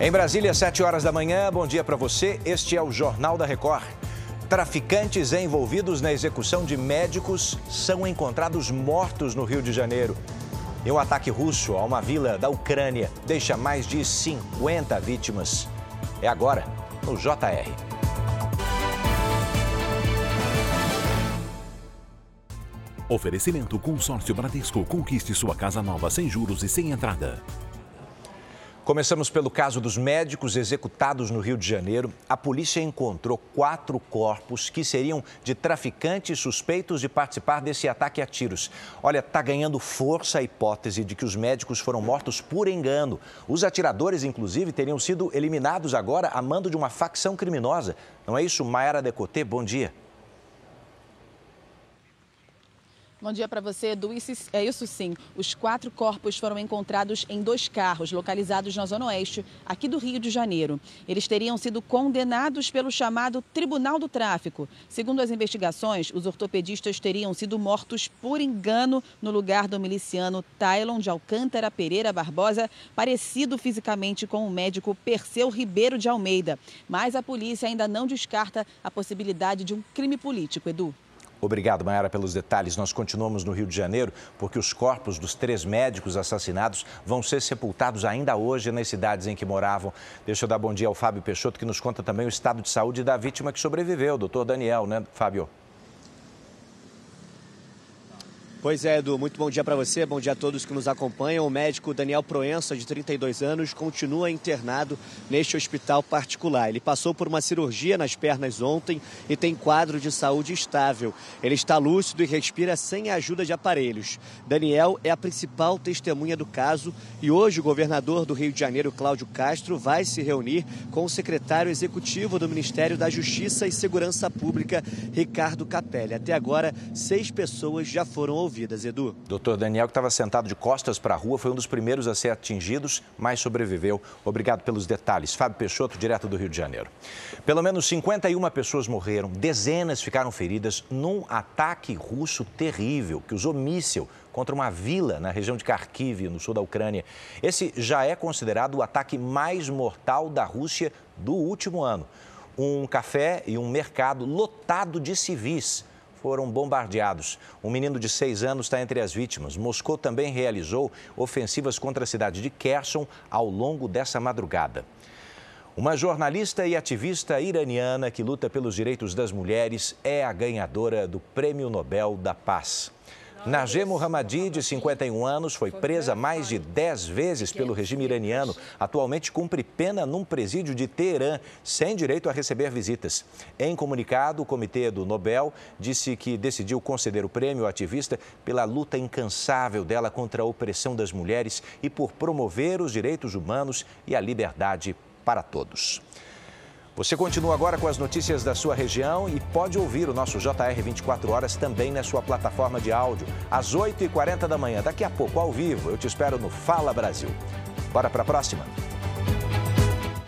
Em Brasília, 7 horas da manhã, bom dia para você. Este é o Jornal da Record. Traficantes envolvidos na execução de médicos são encontrados mortos no Rio de Janeiro. E um ataque russo a uma vila da Ucrânia deixa mais de 50 vítimas. É agora, no JR. Oferecimento Consórcio Bradesco. Conquiste sua casa nova sem juros e sem entrada. Começamos pelo caso dos médicos executados no Rio de Janeiro. A polícia encontrou quatro corpos que seriam de traficantes suspeitos de participar desse ataque a tiros. Olha, está ganhando força a hipótese de que os médicos foram mortos por engano. Os atiradores, inclusive, teriam sido eliminados agora a mando de uma facção criminosa. Não é isso, Mayara Decoté? Bom dia. Bom dia para você, Edu. É isso sim. Os quatro corpos foram encontrados em dois carros localizados na Zona Oeste, aqui do Rio de Janeiro. Eles teriam sido condenados pelo chamado Tribunal do Tráfico. Segundo as investigações, os ortopedistas teriam sido mortos por engano no lugar do miliciano Tylon de Alcântara Pereira Barbosa, parecido fisicamente com o médico Perseu Ribeiro de Almeida. Mas a polícia ainda não descarta a possibilidade de um crime político, Edu. Obrigado, Mayara, pelos detalhes. Nós continuamos no Rio de Janeiro porque os corpos dos três médicos assassinados vão ser sepultados ainda hoje nas cidades em que moravam. Deixa eu dar bom dia ao Fábio Peixoto, que nos conta também o estado de saúde da vítima que sobreviveu, doutor Daniel, né, Fábio? Pois é, Edu, muito bom dia para você, bom dia a todos que nos acompanham. O médico Daniel Proença, de 32 anos, continua internado neste hospital particular. Ele passou por uma cirurgia nas pernas ontem e tem quadro de saúde estável. Ele está lúcido e respira sem a ajuda de aparelhos. Daniel é a principal testemunha do caso e hoje o governador do Rio de Janeiro, Cláudio Castro, vai se reunir com o secretário executivo do Ministério da Justiça e Segurança Pública, Ricardo Capelli. Até agora, seis pessoas já foram ouvidas vidas, Edu. Doutor Daniel, que estava sentado de costas para a rua, foi um dos primeiros a ser atingidos, mas sobreviveu. Obrigado pelos detalhes. Fábio Peixoto, direto do Rio de Janeiro. Pelo menos 51 pessoas morreram, dezenas ficaram feridas num ataque russo terrível que usou míssil contra uma vila na região de Kharkiv, no sul da Ucrânia. Esse já é considerado o ataque mais mortal da Rússia do último ano. Um café e um mercado lotado de civis foram bombardeados. Um menino de seis anos está entre as vítimas. Moscou também realizou ofensivas contra a cidade de Kherson ao longo dessa madrugada. Uma jornalista e ativista iraniana que luta pelos direitos das mulheres é a ganhadora do Prêmio Nobel da Paz. Najeh Mohammadi, de 51 anos, foi presa mais de 10 vezes pelo regime iraniano. Atualmente cumpre pena num presídio de Teherã, sem direito a receber visitas. Em comunicado, o Comitê do Nobel disse que decidiu conceder o prêmio à ativista pela luta incansável dela contra a opressão das mulheres e por promover os direitos humanos e a liberdade para todos. Você continua agora com as notícias da sua região e pode ouvir o nosso JR 24 horas também na sua plataforma de áudio, às 8h40 da manhã. Daqui a pouco, ao vivo, eu te espero no Fala Brasil. Bora para a próxima?